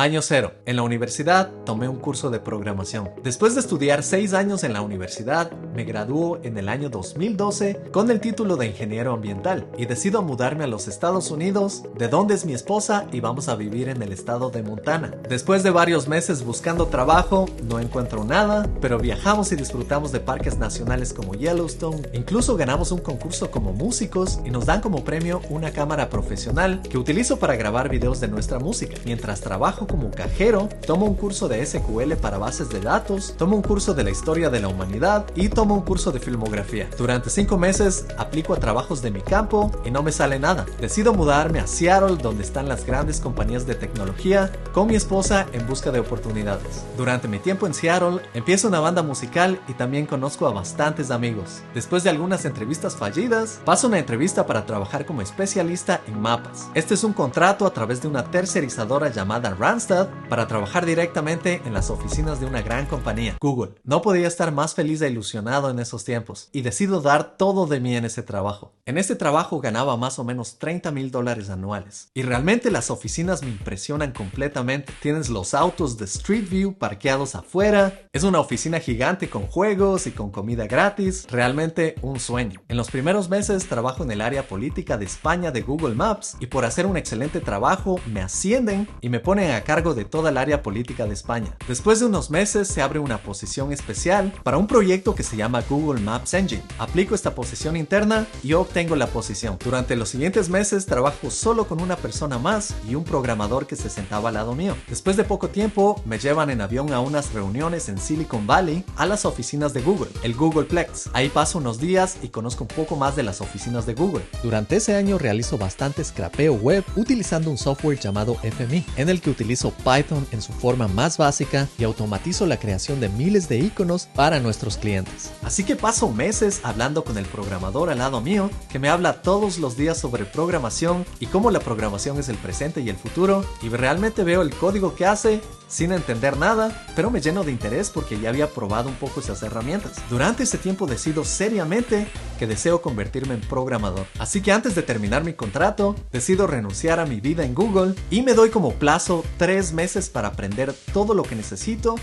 Año 0. En la universidad tomé un curso de programación. Después de estudiar 6 años en la universidad, me graduó en el año 2012 con el título de ingeniero ambiental y decido mudarme a los Estados Unidos, de donde es mi esposa y vamos a vivir en el estado de Montana. Después de varios meses buscando trabajo, no encuentro nada, pero viajamos y disfrutamos de parques nacionales como Yellowstone, incluso ganamos un concurso como músicos y nos dan como premio una cámara profesional que utilizo para grabar videos de nuestra música. Mientras trabajo como cajero, tomo un curso de SQL para bases de datos, tomo un curso de la historia de la humanidad y tomo un curso de filmografía. Durante 5 meses aplico a trabajos de mi campo y no me sale nada. Decido mudarme a Seattle donde están las grandes compañías de tecnología con mi esposa en busca de oportunidades. Durante mi tiempo en Seattle empiezo una banda musical y también conozco a bastantes amigos. Después de algunas entrevistas fallidas, paso una entrevista para trabajar como especialista en mapas. Este es un contrato a través de una tercerizadora llamada Randstad para trabajar directamente en las oficinas de una gran compañía, Google. No podía estar más feliz e ilusionado en esos tiempos y decido dar todo de mí en ese trabajo. En este trabajo ganaba más o menos 30 mil dólares anuales y realmente las oficinas me impresionan completamente. Tienes los autos de Street View parqueados afuera, es una oficina gigante con juegos y con comida gratis, realmente un sueño. En los primeros meses trabajo en el área política de España de Google Maps y por hacer un excelente trabajo me ascienden y me ponen a cargo de toda el área política de España. Después de unos meses se abre una posición especial para un proyecto que se llama Google Maps Engine. Aplico esta posición interna y obtengo la posición. Durante los siguientes meses trabajo solo con una persona más y un programador que se sentaba al lado mío. Después de poco tiempo me llevan en avión a unas reuniones en Silicon Valley a las oficinas de Google, el Googleplex. Ahí paso unos días y conozco un poco más de las oficinas de Google. Durante ese año realizo bastante scrapeo web utilizando un software llamado FMI, en el que utilizo Python en su forma más básica y automatizo la creación de miles de iconos para nuestros clientes. Así que paso meses hablando con el programador al lado mío, que me habla todos los días sobre programación y cómo la programación es el presente y el futuro, y realmente veo el código que hace sin entender nada, pero me lleno de interés porque ya había probado un poco esas herramientas. Durante ese tiempo decido seriamente que deseo convertirme en programador. Así que antes de terminar mi contrato, decido renunciar a mi vida en Google y me doy como plazo tres meses para aprender todo lo que necesito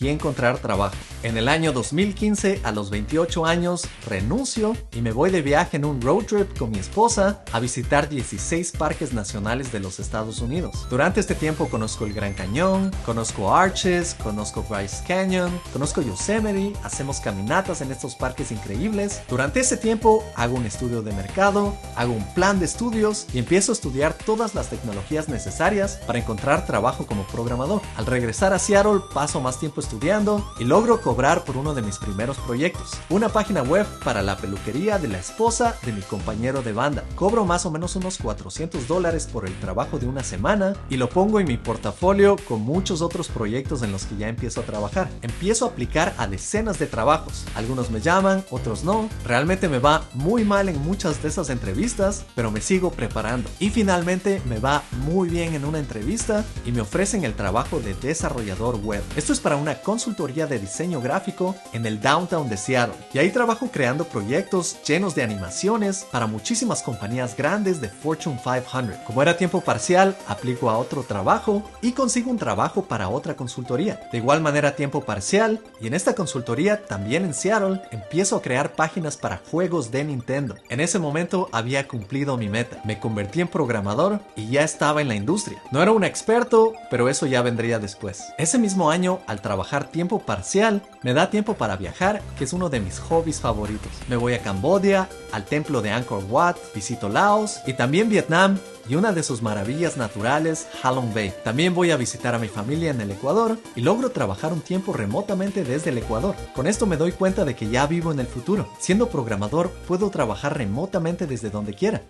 y encontrar trabajo. En el año 2015, a los 28 años, renuncio y me voy de viaje en un road trip con mi esposa a visitar 16 parques nacionales de los Estados Unidos. Durante este tiempo conozco el Gran Cañón, conozco Arches, conozco Bryce Canyon, conozco Yosemite, hacemos caminatas en estos parques increíbles. Durante ese tiempo hago un estudio de mercado, hago un plan de estudios y empiezo a estudiar todas las tecnologías necesarias para encontrar trabajo como programador. Al regresar a Seattle paso más tiempo estudiando y logro cobrar por uno de mis primeros proyectos, una página web para la peluquería de la esposa de mi compañero de banda. Cobro más o menos unos 400 dólares por el trabajo de una semana y lo pongo en mi portafolio con muchos otros proyectos en los que ya empiezo a trabajar. Empiezo a aplicar a decenas de trabajos. Algunos me llaman, otros no. Realmente me va muy mal en muchas de esas entrevistas, pero me sigo preparando. Y finalmente me va muy bien en una entrevista y me ofrecen el trabajo de desarrollador web. Esto es para una consultoría de diseño gráfico en el downtown de Seattle. Y ahí trabajo creando proyectos llenos de animaciones para muchísimas compañías grandes de Fortune 500. Como era tiempo parcial, aplico a otro trabajo y consigo un trabajo para otra consultoría. De igual manera tiempo parcial y en esta consultoría también en Seattle empiezo a crear páginas para juegos de Nintendo. En ese momento había cumplido mi meta. Me convertí en programador y ya estaba en la industria. No era un experto, pero eso ya vendría después. Ese mismo año, al trabajar tiempo parcial, me da tiempo para viajar, que es uno de mis hobbies favoritos. Me voy a Cambodia, al templo de Angkor Wat, visito Laos y también Vietnam y una de sus maravillas naturales, Halong Bay. También voy a visitar a mi familia en el Ecuador y logro trabajar un tiempo remotamente desde el Ecuador. Con esto me doy cuenta de que ya vivo en el futuro. Siendo programador, puedo trabajar remotamente desde donde quiera.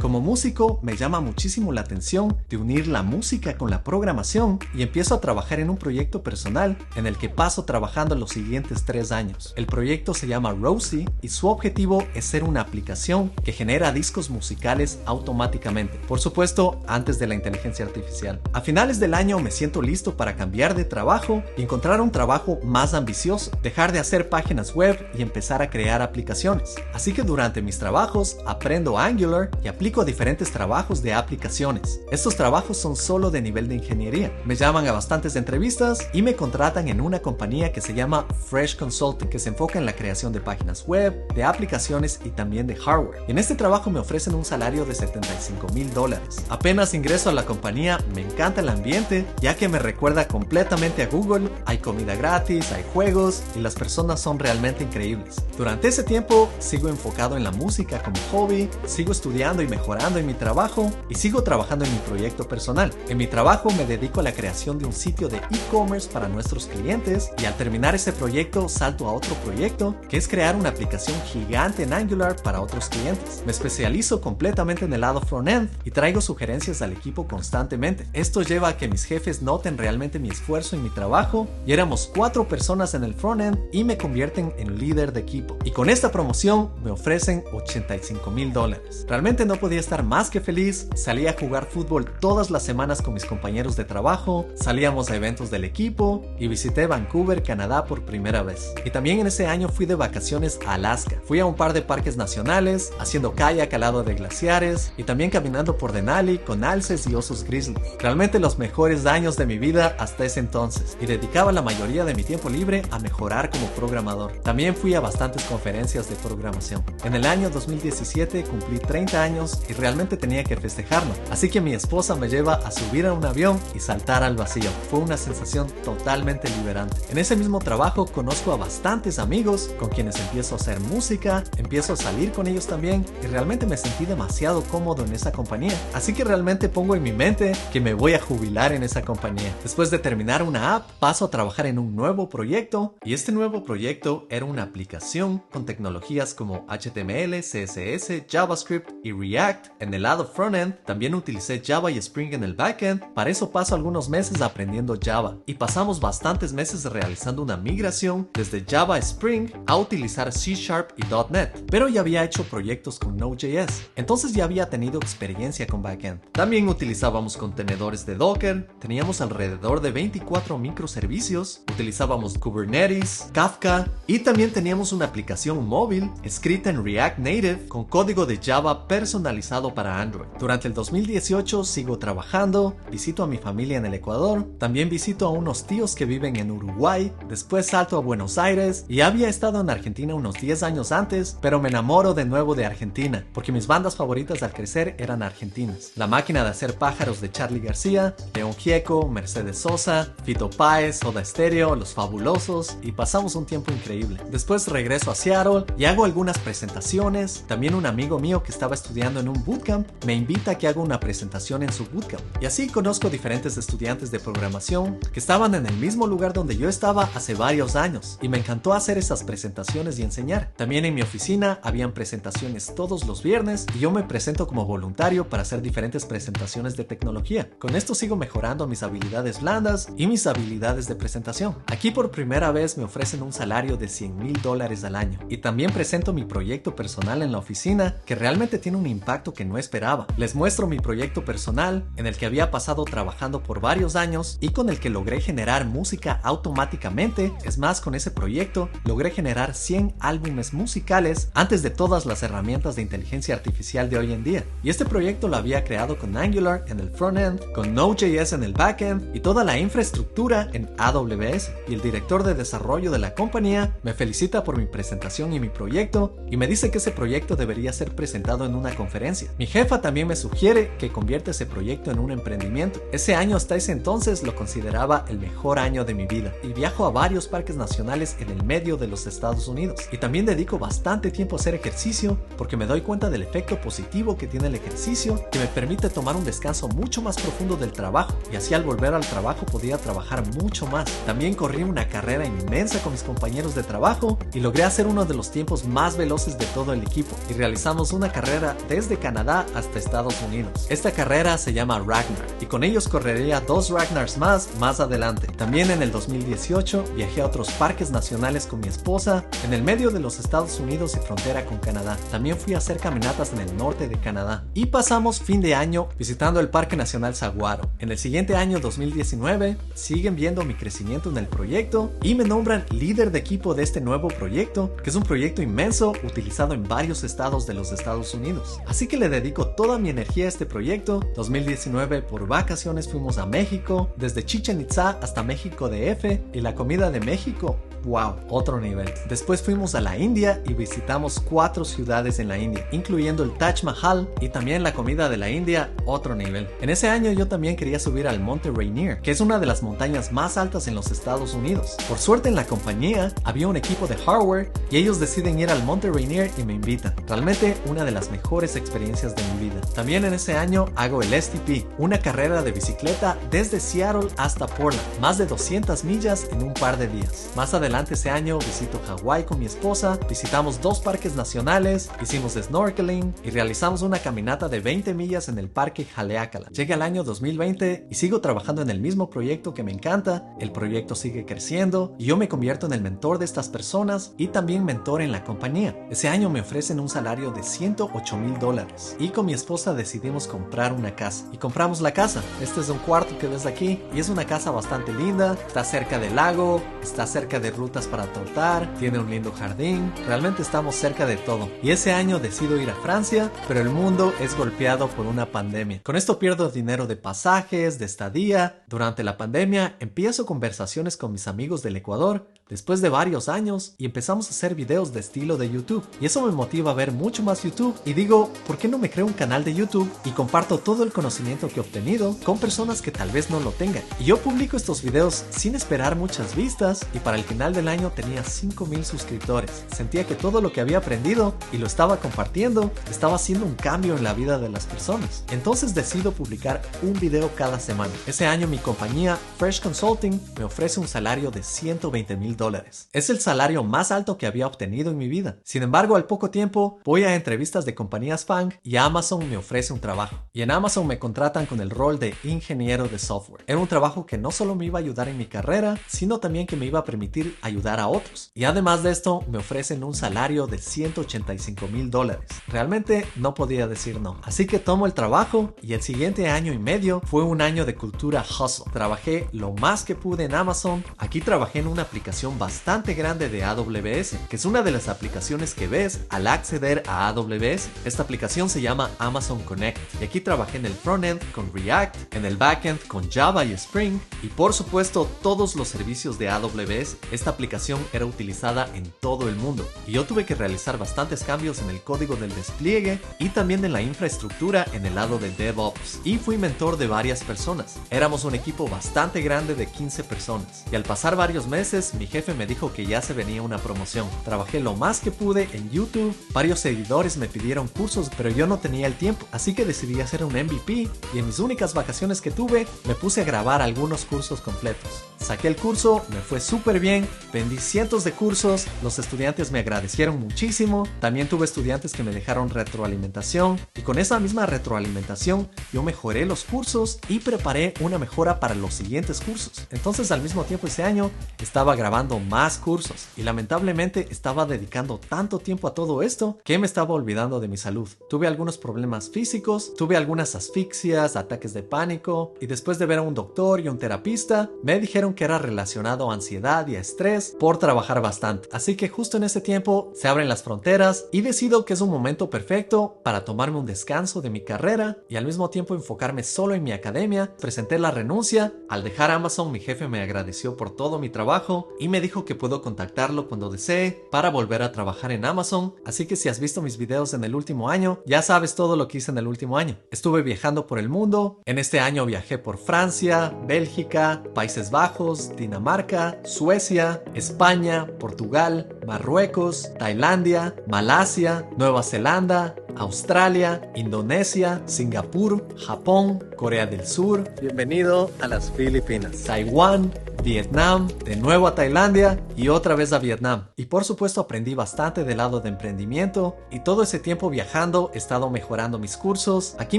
Como músico me llama muchísimo la atención de unir la música con la programación y empiezo a trabajar en un proyecto personal en el que paso trabajando los siguientes tres años. El proyecto se llama Rosie y su objetivo es ser una aplicación que genera discos musicales automáticamente, por supuesto antes de la inteligencia artificial. A finales del año me siento listo para cambiar de trabajo y encontrar un trabajo más ambicioso, dejar de hacer páginas web y empezar a crear aplicaciones. Así que durante mis trabajos aprendo Angular y aplico aplico a diferentes trabajos de aplicaciones. Estos trabajos son solo de nivel de ingeniería. Me llaman a bastantes entrevistas y me contratan en una compañía que se llama Fresh Consulting, que se enfoca en la creación de páginas web, de aplicaciones y también de hardware. en este trabajo me ofrecen un salario de 75 mil dólares. Apenas ingreso a la compañía, me encanta el ambiente, ya que me recuerda completamente a Google, hay comida gratis, hay juegos y las personas son realmente increíbles. Durante ese tiempo sigo enfocado en la música como hobby, sigo estudiando y mejorando en mi trabajo y sigo trabajando en mi proyecto personal. En mi trabajo me dedico a la creación de un sitio de e-commerce para nuestros clientes y al terminar ese proyecto salto a otro proyecto que es crear una aplicación gigante en Angular para otros clientes. Me especializo completamente en el lado front-end y traigo sugerencias al equipo constantemente. Esto lleva a que mis jefes noten realmente mi esfuerzo en mi trabajo y éramos cuatro personas en el front-end y me convierten en líder de equipo. Y con esta promoción me ofrecen 85 mil dólares. Realmente no podía estar más que feliz. Salí a jugar fútbol todas las semanas con mis compañeros de trabajo, salíamos a eventos del equipo y visité Vancouver, Canadá por primera vez. Y también en ese año fui de vacaciones a Alaska. Fui a un par de parques nacionales, haciendo kayak al lado de glaciares y también caminando por Denali con alces y osos grizzly. Realmente los mejores años de mi vida hasta ese entonces y dedicaba la mayoría de mi tiempo libre a mejorar como programador. También fui a bastantes conferencias de programación. En el año 2017 cumplí 30 años y realmente tenía que festejarlo, así que mi esposa me lleva a subir a un avión y saltar al vacío. Fue una sensación totalmente liberante. En ese mismo trabajo conozco a bastantes amigos con quienes empiezo a hacer música, empiezo a salir con ellos también y realmente me sentí demasiado cómodo en esa compañía. Así que realmente pongo en mi mente que me voy a jubilar en esa compañía. Después de terminar una app, paso a trabajar en un nuevo proyecto y este nuevo proyecto era una aplicación con tecnologías como HTML, CSS, JavaScript y React en el lado frontend. También utilicé Java y Spring en el backend. Para eso paso algunos meses aprendiendo Java y pasamos bastantes meses realizando una migración desde Java Spring a utilizar C Sharp y .NET. Pero ya había hecho proyectos con Node.js, entonces ya había tenido experiencia con backend. También utilizábamos contenedores de Docker, teníamos alrededor de 24 microservicios, utilizábamos Kubernetes, Kafka y también teníamos una aplicación móvil escrita en React Native con código de Java personalizado para Android. Durante el 2018 sigo trabajando, visito a mi familia en el Ecuador, también visito a unos tíos que viven en Uruguay, después salto a Buenos Aires y había estado en Argentina unos 10 años antes, pero me enamoro de nuevo de Argentina, porque mis bandas favoritas al crecer eran argentinas. La máquina de hacer pájaros de Charlie García, León Gieco, Mercedes Sosa, Fito Páez, Soda Stereo, Los Fabulosos y pasamos un tiempo increíble. Después regreso a Seattle y hago algunas presentaciones. También un amigo mío que estaba estudiando en un bootcamp me invita a que haga una presentación en su bootcamp. Y así conozco diferentes estudiantes de programación que estaban en el mismo lugar donde yo estaba hace varios años y me encantó hacer esas presentaciones y enseñar. También en mi oficina habían presentaciones todos los viernes y yo me presento como voluntario para hacer diferentes presentaciones de tecnología. Con esto sigo mejorando mis habilidades blandas y mis habilidades de presentación. Aquí por primera vez me ofrecen un salario de 100 mil dólares al año y también presento mi proyecto personal en la oficina que realmente tiene un impacto que no esperaba. Les muestro mi proyecto personal en el que había pasado trabajando por varios años y con el que logré generar música automáticamente. Es más, con ese proyecto logré generar 100 álbumes musicales antes de todas las herramientas de inteligencia artificial de hoy en día. Y este proyecto lo había creado con Angular en el frontend, con Node.js en el backend y toda la infraestructura en AWS. Y el director de desarrollo de la compañía me felicita por mi presentación y mi proyecto y me dice que ese proyecto debería ser presentado en una conferencia. Mi jefa también me sugiere que convierta ese proyecto en un emprendimiento. Ese año hasta ese entonces lo consideraba el mejor año de mi vida y viajo a varios parques nacionales en el medio de los Estados Unidos. Y también dedico bastante tiempo a hacer ejercicio porque me doy cuenta del efecto positivo que tiene el ejercicio que me permite tomar un descanso mucho más profundo del trabajo y así al volver al trabajo podía trabajar mucho más. También corrí una carrera inmensa con mis compañeros de trabajo y logré hacer uno de los tiempos más veloces de todo el equipo y realizamos una carrera desde Canadá hasta Estados Unidos. Esta carrera se llama Ragnar y con ellos correría dos Ragnars más más adelante. También en el 2018 viajé a otros parques nacionales con mi esposa en el medio de los Estados Unidos y frontera con Canadá. También fui a hacer caminatas en el norte de Canadá y pasamos fin de año visitando el Parque Nacional Saguaro. En el siguiente año 2019 siguen viendo mi crecimiento en el proyecto y me nombran líder de equipo de este nuevo proyecto, que es un proyecto inmenso utilizado en varios estados de los Estados Unidos. Que le dedico toda mi energía a este proyecto. 2019 por vacaciones fuimos a México, desde Chichen Itza hasta México DF y la comida de México wow, otro nivel. Después fuimos a la India y visitamos cuatro ciudades en la India, incluyendo el Taj Mahal y también la comida de la India, otro nivel. En ese año yo también quería subir al Monte Rainier, que es una de las montañas más altas en los Estados Unidos. Por suerte en la compañía había un equipo de hardware y ellos deciden ir al Monte Rainier y me invitan. Realmente una de las mejores experiencias de mi vida. También en ese año hago el STP, una carrera de bicicleta desde Seattle hasta Portland, más de 200 millas en un par de días. Más adelante adelante ese año visito Hawái con mi esposa, visitamos dos parques nacionales, hicimos snorkeling y realizamos una caminata de 20 millas en el parque Haleakala. Llega el año 2020 y sigo trabajando en el mismo proyecto que me encanta, el proyecto sigue creciendo y yo me convierto en el mentor de estas personas y también mentor en la compañía. Ese año me ofrecen un salario de 108 mil dólares y con mi esposa decidimos comprar una casa y compramos la casa. Este es un cuarto que ves aquí y es una casa bastante linda, está cerca del lago, está cerca de rutas para trotar, tiene un lindo jardín, realmente estamos cerca de todo. Y ese año decido ir a Francia, pero el mundo es golpeado por una pandemia. Con esto pierdo dinero de pasajes, de estadía. Durante la pandemia empiezo conversaciones con mis amigos del Ecuador después de varios años y empezamos a hacer videos de estilo de YouTube. Y eso me motiva a ver mucho más YouTube y digo, ¿por qué no me creo un canal de YouTube y comparto todo el conocimiento que he obtenido con personas que tal vez no lo tengan? Y yo publico estos videos sin esperar muchas vistas y para el final del año tenía 5000 suscriptores. Sentía que todo lo que había aprendido y lo estaba compartiendo estaba haciendo un cambio en la vida de las personas. Entonces decido publicar un video cada semana. Ese año mi compañía Fresh Consulting me ofrece un salario de 120 mil dólares. Es el salario más alto que había obtenido en mi vida. Sin embargo, al poco tiempo voy a entrevistas de compañías FANG y Amazon me ofrece un trabajo. Y en Amazon me contratan con el rol de ingeniero de software. Era un trabajo que no solo me iba a ayudar en mi carrera, sino también que me iba a permitir ayudar a otros. Y además de esto, me ofrecen un salario de 185 mil dólares. Realmente no podía decir no. Así que tomo el trabajo y el siguiente año y medio fue un año de cultura hustle. Trabajé lo más que pude en Amazon. Aquí trabajé en una aplicación bastante grande de AWS, que es una de las aplicaciones que ves al acceder a AWS. Esta aplicación se llama Amazon Connect y aquí trabajé en el frontend con React, en el backend con Java y Spring y por supuesto todos los servicios de AWS. Esta aplicación era utilizada en todo el mundo y yo tuve que realizar bastantes cambios en el código del despliegue y también en la infraestructura en el lado de DevOps y fui mentor de varias personas. Éramos un equipo bastante grande de 15 personas y al pasar varios meses mi jefe jefe me dijo que ya se venía una promoción. Trabajé lo más que pude en YouTube, varios seguidores me pidieron cursos, pero yo no tenía el tiempo, así que decidí hacer un MVP y en mis únicas vacaciones que tuve me puse a grabar algunos cursos completos. Saqué el curso, me fue súper bien, vendí cientos de cursos, los estudiantes me agradecieron muchísimo, también tuve estudiantes que me dejaron retroalimentación y con esa misma retroalimentación yo mejoré los cursos y preparé una mejora para los siguientes cursos. Entonces al mismo tiempo ese año estaba grabando más cursos y lamentablemente estaba dedicando tanto tiempo a todo esto que me estaba olvidando de mi salud. Tuve algunos problemas físicos, tuve algunas asfixias, ataques de pánico y después de ver a un doctor y un terapista me dijeron que era relacionado a ansiedad y a estrés por trabajar bastante. Así que justo en ese tiempo se abren las fronteras y decido que es un momento perfecto para tomarme un descanso de mi carrera y al mismo tiempo enfocarme solo en mi academia. Presenté la renuncia. Al dejar Amazon mi jefe me agradeció por todo mi trabajo y me dijo que puedo contactarlo cuando desee para volver a trabajar en Amazon, así que si has visto mis videos en el último año, ya sabes todo lo que hice en el último año. Estuve viajando por el mundo, en este año viajé por Francia, Bélgica, Países Bajos, Dinamarca, Suecia, España, Portugal, Marruecos, Tailandia, Malasia, Nueva Zelanda, Australia, Indonesia, Singapur, Japón, Corea del Sur. Bienvenido a las Filipinas. Taiwán, Vietnam, de nuevo a Tailandia y otra vez a Vietnam. Y por supuesto aprendí bastante del lado de emprendimiento y todo ese tiempo viajando he estado mejorando mis cursos. Aquí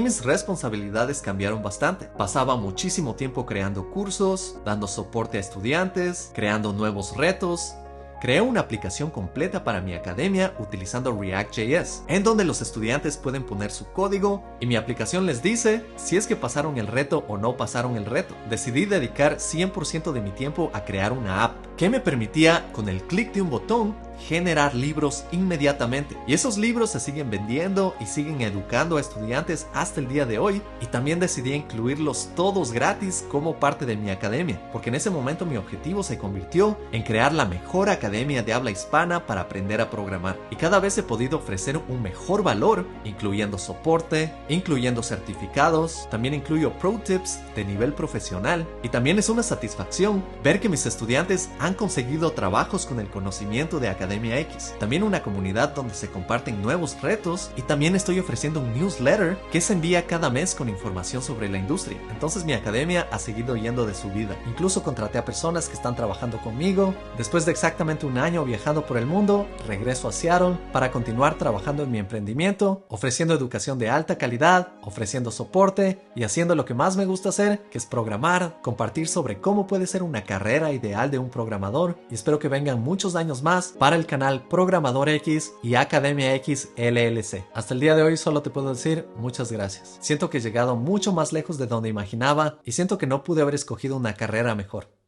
mis responsabilidades cambiaron bastante. Pasaba muchísimo tiempo creando cursos, dando soporte a estudiantes, creando nuevos retos Creé una aplicación completa para mi academia utilizando React.js, en donde los estudiantes pueden poner su código y mi aplicación les dice si es que pasaron el reto o no pasaron el reto. Decidí dedicar 100% de mi tiempo a crear una app que me permitía con el clic de un botón generar libros inmediatamente. Y esos libros se siguen vendiendo y siguen educando a estudiantes hasta el día de hoy. Y también decidí incluirlos todos gratis como parte de mi academia, porque en ese momento mi objetivo se convirtió en crear la mejor academia de habla hispana para aprender a programar. Y cada vez he podido ofrecer un mejor valor, incluyendo soporte, incluyendo certificados, también incluyo pro tips de nivel profesional y también es una satisfacción ver que mis estudiantes han conseguido trabajos con el conocimiento de Academia X. También una comunidad donde se comparten nuevos retos y también estoy ofreciendo un newsletter que se envía cada mes con información sobre la industria. Entonces mi academia ha seguido yendo de su vida. Incluso contraté a personas que están trabajando conmigo. Después de exactamente un año viajando por el mundo, regreso a Seattle para continuar trabajando en mi emprendimiento, ofreciendo educación de alta calidad, ofreciendo soporte y haciendo lo que más me gusta hacer, que es programar, compartir sobre cómo puede ser una carrera ideal de un programador y espero que vengan muchos años más para el canal Programador X y Academia X LLC. Hasta el día de hoy solo te puedo decir muchas gracias. Siento que he llegado mucho más lejos de donde imaginaba y siento que no pude haber escogido una carrera mejor.